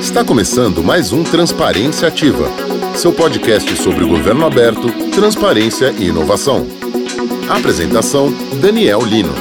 Está começando mais um Transparência Ativa, seu podcast sobre o governo aberto, transparência e inovação. Apresentação: Daniel Lino.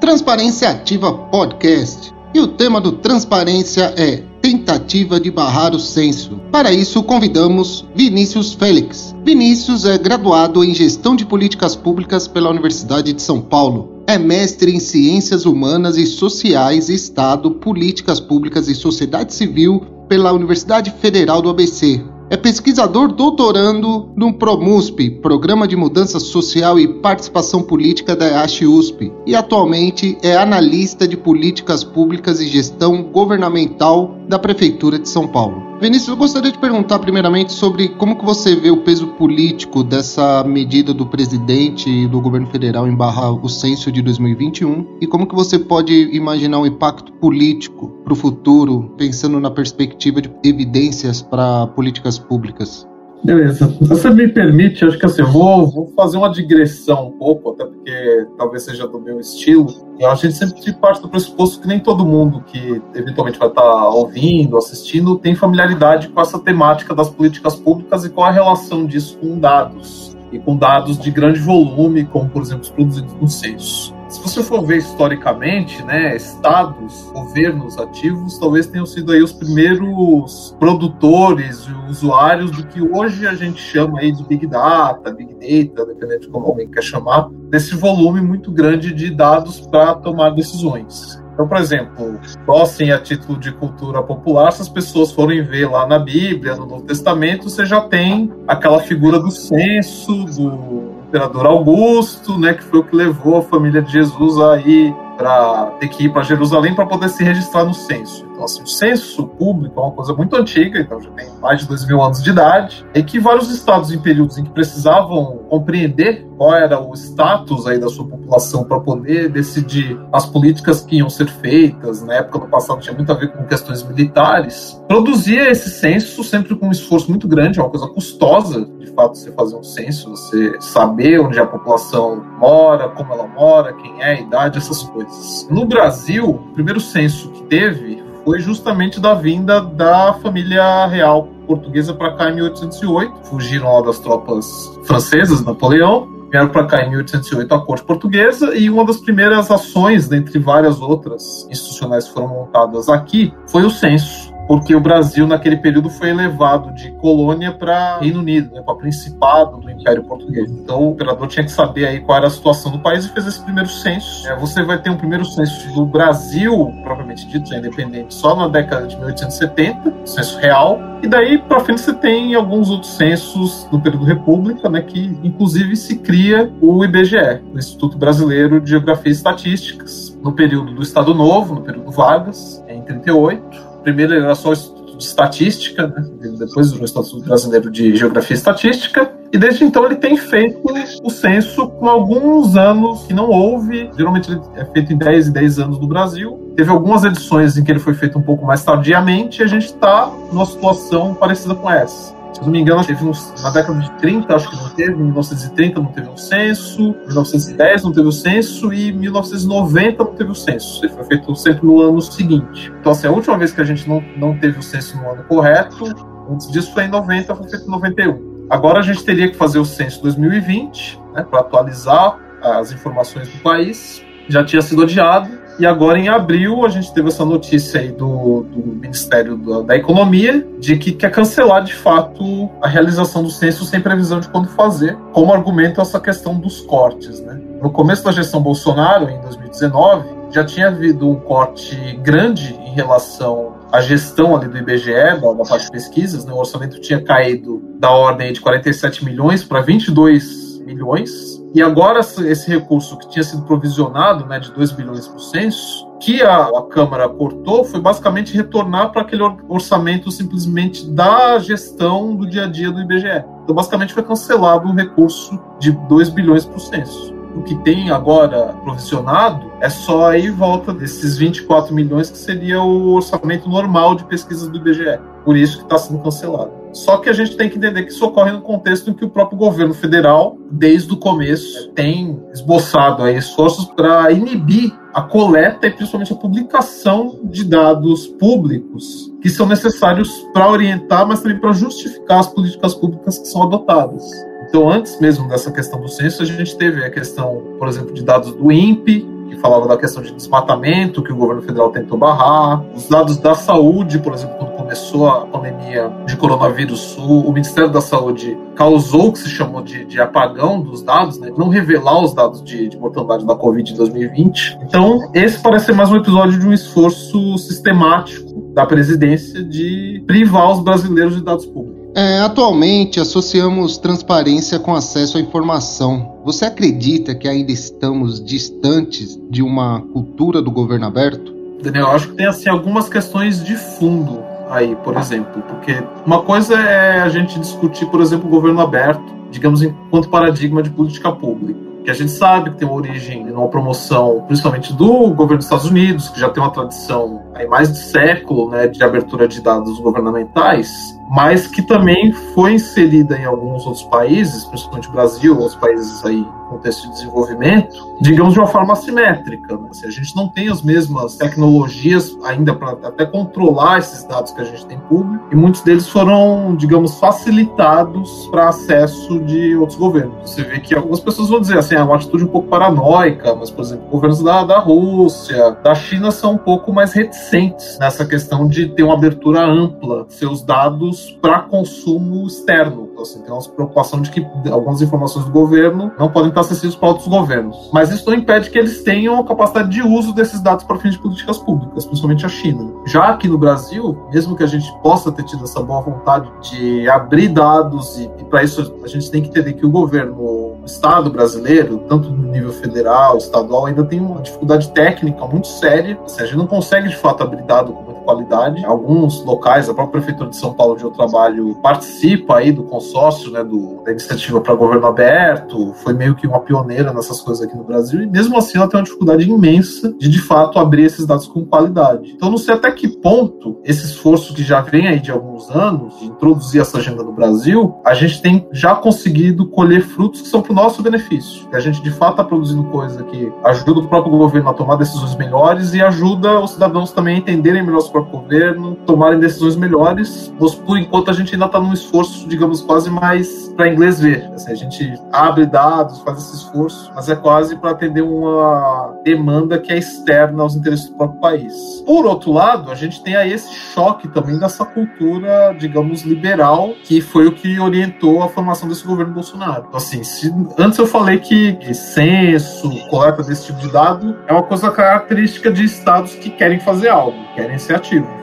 Transparência Ativa Podcast. E o tema do Transparência é tentativa de barrar o censo. Para isso, convidamos Vinícius Félix. Vinícius é graduado em Gestão de Políticas Públicas pela Universidade de São Paulo. É mestre em Ciências Humanas e Sociais, Estado, Políticas Públicas e Sociedade Civil pela Universidade Federal do ABC. É pesquisador doutorando no PROMUSP, Programa de Mudança Social e Participação Política da EASH-USP, e atualmente é analista de políticas públicas e gestão governamental da Prefeitura de São Paulo. Vinícius, eu gostaria de perguntar primeiramente sobre como que você vê o peso político dessa medida do presidente e do governo federal em barra o censo de 2021 e como que você pode imaginar o um impacto político para o futuro, pensando na perspectiva de evidências para políticas públicas. Beleza. Você me permite, acho que assim, vou, vou fazer uma digressão um pouco, até porque talvez seja do meu estilo. A gente sempre parte do pressuposto que nem todo mundo que eventualmente vai estar ouvindo, assistindo, tem familiaridade com essa temática das políticas públicas e qual a relação disso com dados. E com dados de grande volume, como, por exemplo, os produzidos no censo. Se você for ver historicamente, né, estados, governos ativos, talvez tenham sido aí os primeiros produtores e usuários do que hoje a gente chama aí de Big Data, Big Data, dependendo de como alguém quer chamar, desse volume muito grande de dados para tomar decisões. Então, por exemplo, só assim a título de cultura popular, se as pessoas forem ver lá na Bíblia, no Novo Testamento, você já tem aquela figura do censo, do imperador Augusto, né, que foi o que levou a família de Jesus a ir para ter que ir para Jerusalém para poder se registrar no censo. Então, assim, o censo público é uma coisa muito antiga, então já tem mais de dois mil anos de idade, e que vários estados em períodos em que precisavam compreender qual era o status aí da sua população para poder decidir as políticas que iam ser feitas, na época do passado tinha muito a ver com questões militares, produzia esse censo sempre com um esforço muito grande, é uma coisa custosa, de fato, você fazer um censo, você saber onde a população mora, como ela mora, quem é, a idade, essas coisas. No Brasil, o primeiro censo que teve foi justamente da vinda da família real portuguesa para cá em 1808. Fugiram lá das tropas francesas, Napoleão, vieram para cá em 1808 a corte portuguesa e uma das primeiras ações, dentre várias outras institucionais que foram montadas aqui, foi o censo porque o Brasil, naquele período, foi elevado de colônia para Reino Unido, né, para Principado do Império Português. Então, o imperador tinha que saber aí qual era a situação do país e fez esse primeiro censo. É, você vai ter um primeiro censo do Brasil, propriamente dito, já independente, só na década de 1870, censo real. E daí para frente você tem alguns outros censos do período República, né, que inclusive se cria o IBGE, o Instituto Brasileiro de Geografia e Estatísticas, no período do Estado Novo, no período Vargas, em 38 Primeiro ele era só o Instituto de Estatística, né? depois o Instituto Brasileiro de Geografia e Estatística, e desde então ele tem feito o censo com alguns anos que não houve, geralmente ele é feito em 10 e 10 anos no Brasil. Teve algumas edições em que ele foi feito um pouco mais tardiamente e a gente está numa situação parecida com essa. Se eu não me engano, teve uns, na década de 30, acho que não teve, em 1930 não teve um censo, em 1910 não teve o censo e em 1990 não teve o censo. Ele foi feito sempre no ano seguinte. Então, assim, a última vez que a gente não, não teve o censo no ano correto, antes disso foi em 90, foi feito em 91. Agora a gente teria que fazer o censo 2020, né, para atualizar as informações do país. Já tinha sido adiado, e agora, em abril, a gente teve essa notícia aí do, do Ministério da, da, Economia de que quer cancelar, de fato, a realização do censo sem previsão de quando fazer, como argumento essa questão dos cortes. Né? No começo da gestão Bolsonaro, em 2019, já tinha havido um corte grande em relação à gestão ali do IBGE, da, da parte de pesquisas. Né? O orçamento tinha caído da ordem de 47 milhões para 22 milhões e agora esse recurso que tinha sido provisionado, né, de 2 bilhões por censo, que a, a Câmara cortou, foi basicamente retornar para aquele orçamento simplesmente da gestão do dia a dia do IBGE. Então, basicamente, foi cancelado o recurso de 2 bilhões por censo. O que tem agora provisionado é só aí volta desses 24 milhões, que seria o orçamento normal de pesquisas do IBGE. Por isso que está sendo cancelado. Só que a gente tem que entender que isso ocorre no contexto em que o próprio governo federal, desde o começo, tem esboçado aí esforços para inibir a coleta e principalmente a publicação de dados públicos que são necessários para orientar, mas também para justificar as políticas públicas que são adotadas. Então, antes mesmo dessa questão do censo, a gente teve a questão, por exemplo, de dados do INPE, que falava da questão de desmatamento, que o governo federal tentou barrar, os dados da saúde, por exemplo, quando começou a pandemia de coronavírus, o, o Ministério da Saúde causou o que se chamou de, de apagão dos dados, né? não revelar os dados de, de mortalidade da Covid em 2020. Então, esse parece ser mais um episódio de um esforço sistemático da presidência de privar os brasileiros de dados públicos. É, atualmente associamos transparência com acesso à informação. Você acredita que ainda estamos distantes de uma cultura do governo aberto? Daniel, acho que tem assim algumas questões de fundo aí, por exemplo, porque uma coisa é a gente discutir, por exemplo, o governo aberto, digamos, enquanto paradigma de política pública que a gente sabe que tem uma origem numa promoção, principalmente do governo dos Estados Unidos, que já tem uma tradição aí mais de século né, de abertura de dados governamentais, mas que também foi inserida em alguns outros países, principalmente o Brasil, outros países aí contexto de desenvolvimento, digamos de uma forma assimétrica. Né? Assim, a gente não tem as mesmas tecnologias ainda para até controlar esses dados que a gente tem público, e muitos deles foram, digamos, facilitados para acesso de outros governos. Você vê que algumas pessoas vão dizer assim, é uma atitude um pouco paranoica, mas, por exemplo, governos da, da Rússia, da China são um pouco mais reticentes nessa questão de ter uma abertura ampla seus dados para consumo externo. Então, assim, tem uma preocupação de que algumas informações do governo não podem estar acessíveis para outros governos. Mas isso não impede que eles tenham a capacidade de uso desses dados para fins de políticas públicas, principalmente a China. Já aqui no Brasil, mesmo que a gente possa ter tido essa boa vontade de abrir dados, e, e para isso a gente tem que entender que o governo, o Estado brasileiro, tanto no nível federal, estadual, ainda tem uma dificuldade técnica muito séria. Assim, a gente não consegue de fato abrir dado com muita qualidade. Alguns locais, a própria Prefeitura de São Paulo, onde eu trabalho, participa aí do consórcio, né, do, da iniciativa para governo aberto, foi meio que uma pioneira nessas coisas aqui no Brasil, e mesmo assim ela tem uma dificuldade imensa de de fato abrir esses dados com qualidade. Então não sei até que ponto esse esforço que já vem aí de alguns anos de introduzir essa agenda no Brasil, a gente tem já conseguido colher frutos que são para o nosso benefício. Que a gente de fato está produzindo coisa que ajuda o próprio governo a tomar decisões melhores e ajuda os cidadãos também a entenderem melhor próprio governo, tomarem decisões melhores. Mas por enquanto a gente ainda está num esforço, digamos, quase mais para inglês ver. Assim, a gente abre dados, faz esse esforço, mas é quase para atender uma demanda que é externa aos interesses do próprio país. Por outro lado, a gente tem aí esse choque também dessa cultura, digamos, liberal, que foi o que orientou a formação desse governo Bolsonaro. Então, assim, se, antes eu falei que, que censo, coleta desse tipo de dado é uma coisa característica de estados que querem fazer algo, querem ser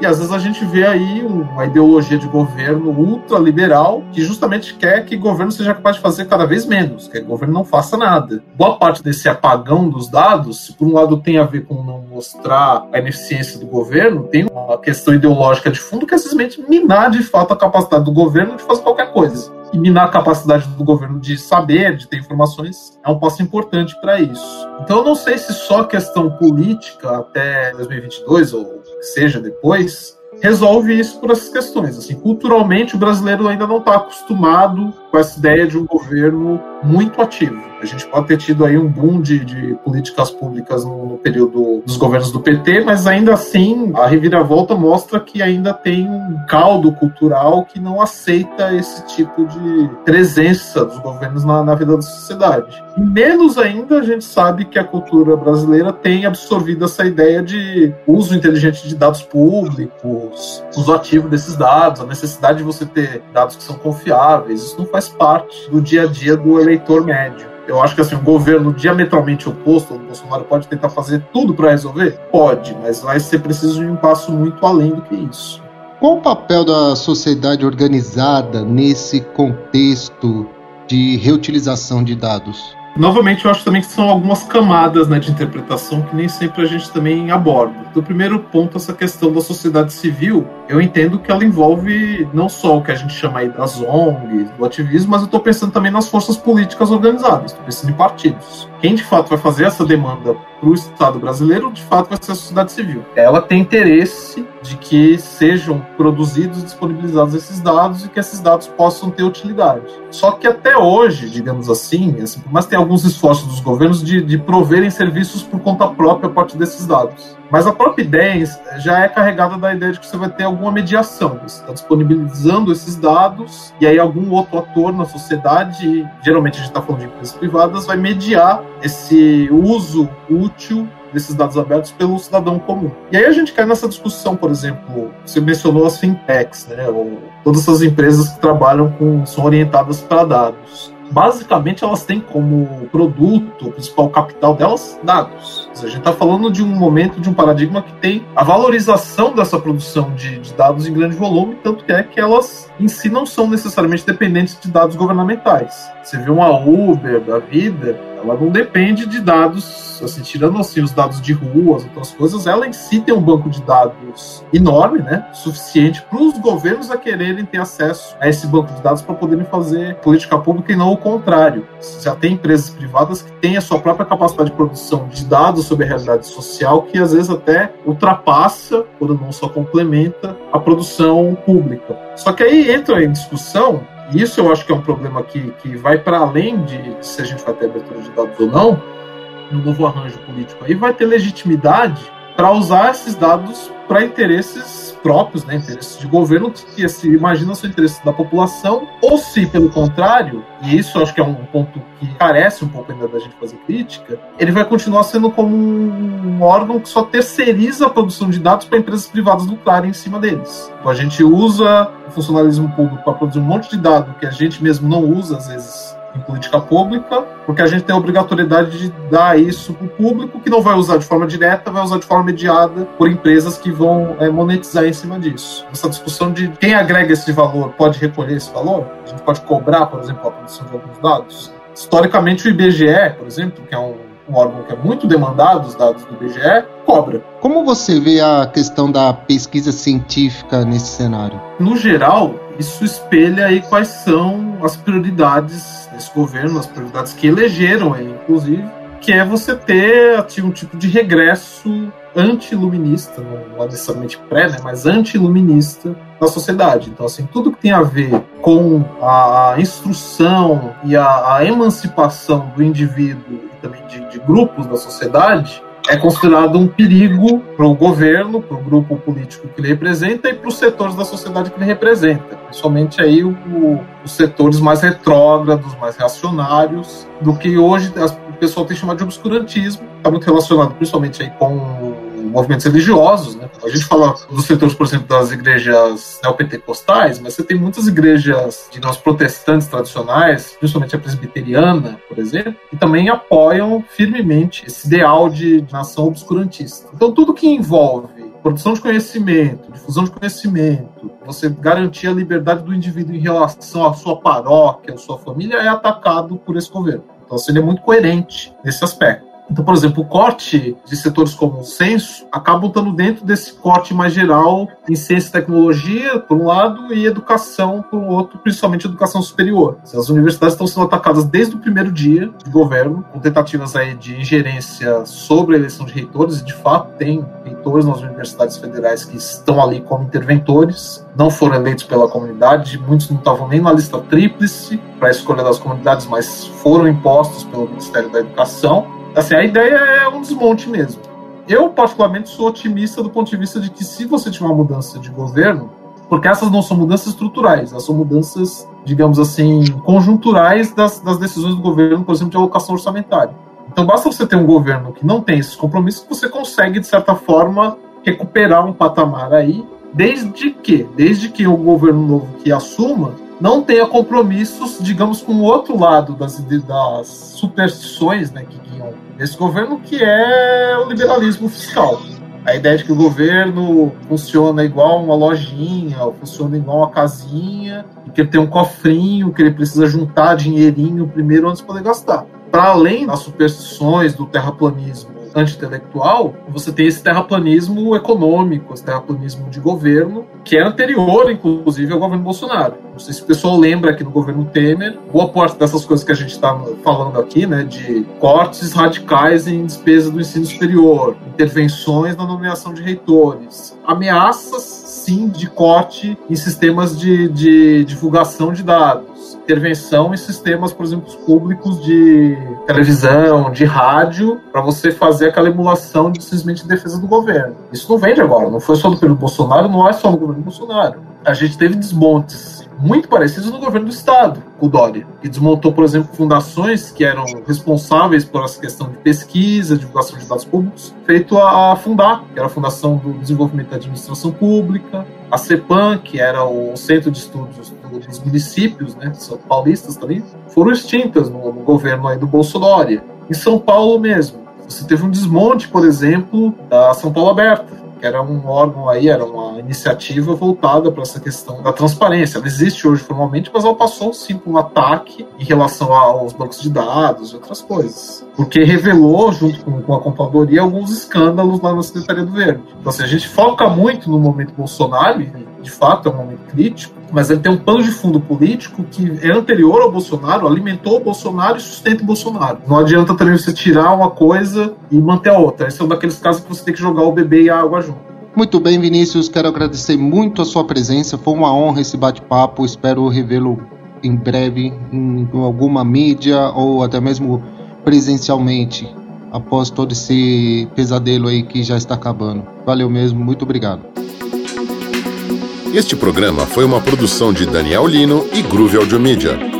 E às vezes a gente vê aí uma ideologia de governo ultraliberal que justamente quer que o governo seja capaz de fazer cada vez menos, que o governo não faça nada. Boa parte desse apagão dos dados, por um lado tem a ver com não mostrar a ineficiência do governo, tem uma questão ideológica de fundo que é simplesmente minar de fato a capacidade do governo de fazer qualquer coisa. E minar a capacidade do governo de saber, de ter informações, é um passo importante para isso. Então, eu não sei se só questão política até 2022, ou que seja depois, resolve isso por essas questões. Assim, culturalmente, o brasileiro ainda não está acostumado com essa ideia de um governo muito ativo. A gente pode ter tido aí um boom de, de políticas públicas no, no, período dos governos do PT, mas ainda assim a reviravolta mostra que ainda tem um caldo cultural que não aceita esse tipo de presença dos governos na, na vida da sociedade. E menos ainda a gente sabe que a cultura brasileira tem absorvido essa ideia de uso inteligente de dados públicos, uso ativo desses dados, a necessidade de você ter dados que são confiáveis. Isso não faz parte do dia a dia do eleitor médio. Eu acho que assim, um governo diametralmente oposto ao Bolsonaro pode tentar fazer tudo para resolver? Pode, mas vai ser preciso de um passo muito além do que isso. Qual o papel da sociedade organizada nesse contexto de reutilização de dados? Novamente, eu acho também que são algumas camadas né, de interpretação que nem sempre a gente também aborda. Do primeiro ponto, essa questão da sociedade civil, eu entendo que ela envolve não só o que a gente chama aí das ONGs, do ativismo, mas eu estou pensando também nas forças políticas organizadas, estou pensando em partidos. Quem de fato vai fazer essa demanda para o Estado brasileiro, de fato, vai ser a sociedade civil. Ela tem interesse de que sejam produzidos e disponibilizados esses dados e que esses dados possam ter utilidade. Só que até hoje, digamos assim, assim mas tem alguns esforços dos governos de, de proverem serviços por conta própria a partir desses dados. Mas a própria ideia já é carregada da ideia de que você vai ter alguma mediação. Você está disponibilizando esses dados e aí algum outro ator na sociedade, geralmente a gente está falando de empresas privadas, vai mediar esse uso útil desses dados abertos pelo cidadão comum. E aí a gente cai nessa discussão, por exemplo, você mencionou as fintechs, né, ou todas essas empresas que trabalham com, são orientadas para dados basicamente elas têm como produto, o principal capital delas, dados. A gente está falando de um momento, de um paradigma que tem a valorização dessa produção de, de, dados em grande volume, tanto que é que elas em si não são necessariamente dependentes de dados governamentais. Você vê uma Uber da vida, ela não depende de dados, assim, tirando assim os dados de ruas, outras coisas, ela em si tem um banco de dados enorme, né, suficiente para os governos a quererem ter acesso a esse banco de dados para poderem fazer política pública e não o contrário. Já tem empresas privadas que têm a sua própria capacidade de produção de dados sobre a realidade social que às vezes até ultrapassa, quando não só complementa, a produção pública. Só que aí entra em discussão isso eu acho que é um problema que, que vai para além de se a gente vai ter abertura de dados ou não, no novo arranjo político aí, vai ter legitimidade para usar esses dados para interesses próprios, né, interesses de governo que se imagina o interesse da população, ou se, pelo contrário, e isso acho que é um ponto que carece um pouco ainda da gente fazer crítica, ele vai continuar sendo como um órgão que só terceiriza a produção de dados para empresas privadas lucrarem em cima deles. Então a gente usa o funcionalismo público para produzir um monte de dados que a gente mesmo não usa, às vezes, em política pública, porque a gente tem a obrigatoriedade de dar isso para o público, que não vai usar de forma direta, vai usar de forma mediada por empresas que vão é, monetizar em cima disso. Essa discussão de quem agrega esse valor pode recolher esse valor, a gente pode cobrar, por exemplo, a produção de alguns dados. Historicamente, o IBGE, por exemplo, que é um, um órgão que é muito demandado, os dados do IBGE, cobra. Como você vê a questão da pesquisa científica nesse cenário? No geral, isso espelha aí quais são as prioridades desse governo, as prioridades que elegeram aí, inclusive, que é você ter assim, um tipo de regresso anti-iluminista, não é necessariamente pré, né, mas anti-iluminista na sociedade. Então, assim, tudo que tem a ver com a instrução e a, a emancipação do indivíduo também de, de grupos da sociedade é considerado um perigo para o governo, para o grupo político que ele representa e para os setores da sociedade que ele representa, principalmente aí o, o, os setores mais retrógrados, mais reacionários, do que hoje o pessoal tem chamado de obscurantismo, está muito relacionado principalmente aí com movimentos religiosos, né? A gente fala dos setores, por exemplo, das igrejas neopentecostais, mas você tem muitas igrejas, digamos, protestantes tradicionais, principalmente a presbiteriana, por exemplo, que também apoiam firmemente esse ideal de nação obscurantista. Então, tudo que envolve produção de conhecimento, difusão de conhecimento, você garantir a liberdade do indivíduo em relação à sua paróquia, à sua família, é atacado por esse governo. Então, assim, ele é muito coerente nesse aspecto. Então, por exemplo, o corte de setores como o censo acabam estando dentro desse corte mais geral em ciência e tecnologia, por um lado, e educação, por outro, principalmente educação superior. As universidades estão sendo atacadas desde o primeiro dia de governo, com tentativas aí de ingerência sobre a eleição de reitores, e de fato tem reitores nas universidades federais que estão ali como interventores, não foram eleitos pela comunidade, muitos não estavam nem na lista tríplice para a escolha das comunidades, mas foram impostos pelo Ministério da Educação assim, a ideia é um desmonte mesmo. Eu, particularmente, sou otimista do ponto de vista de que se você tiver uma mudança de governo, porque essas não são mudanças estruturais, elas são mudanças, digamos assim, conjunturais das, das decisões do governo, por exemplo, de alocação orçamentária. Então, basta você ter um governo que não tem esses compromissos, você consegue, de certa forma, recuperar um patamar aí, desde que, desde que o governo novo que assuma não tenha compromissos, digamos, com o outro lado das, das superstições né, que guiam esse governo, que é o liberalismo fiscal. A ideia de que o governo funciona igual uma lojinha, ou funciona igual uma casinha, e que ele tem um cofrinho, que ele precisa juntar dinheirinho primeiro antes de poder gastar. Para além das superstições do terraplanismo anti-intelectual, você tem esse terraplanismo econômico, esse terraplanismo de governo, que é anterior, inclusive, ao governo Bolsonaro. Não sei se o pessoal lembra que no governo Temer, boa parte dessas coisas que a gente está falando aqui, né, de cortes radicais em despesa do ensino superior, intervenções na nomeação de reitores, ameaças, sim, de corte em sistemas de, de divulgação de dados, intervenção em sistemas, por exemplo, públicos de televisão, de rádio, para você fazer aquela emulação de simplesmente defesa do governo. Isso não vem de agora, não foi só do período Bolsonaro, não é só no governo Bolsonaro. A gente teve desmontes muito parecidos no governo do estado, com o Dória, que desmontou, por exemplo, fundações que eram responsáveis por essa questão de pesquisa, divulgação de dados públicos, feito a, Fundar, que era a Fundação do Desenvolvimento da Administração Pública, a CEPAM, que era o Centro de Estudos dos Municípios, né, são paulistas também, foram extintas no, no governo aí do Bolsonaro. Em São Paulo mesmo, você teve um desmonte, por exemplo, da São Paulo Aberta, que era um órgão aí, era uma iniciativa voltada para essa questão da transparência. Ela existe hoje formalmente, mas ela passou sim por um ataque em relação aos bancos de dados e outras coisas. Porque revelou, junto com, com a computadoria, alguns escândalos lá na Secretaria do Verde. Então, assim, a gente foca muito no momento Bolsonaro, de fato é um momento crítico, mas ele tem um pano de fundo político que é anterior ao Bolsonaro, alimentou o Bolsonaro e sustenta o Bolsonaro. Não adianta também você tirar uma coisa e manter a outra. Esse é um daqueles casos que você tem que jogar o bebê e a água junto. Muito bem, Vinícius, quero agradecer muito a sua presença. Foi uma honra esse bate-papo. Espero revê-lo em breve em alguma mídia ou até mesmo presencialmente após todo esse pesadelo aí que já está acabando. Valeu mesmo, muito obrigado. Este programa foi uma produção de Daniel Lino e Groove Audio Media.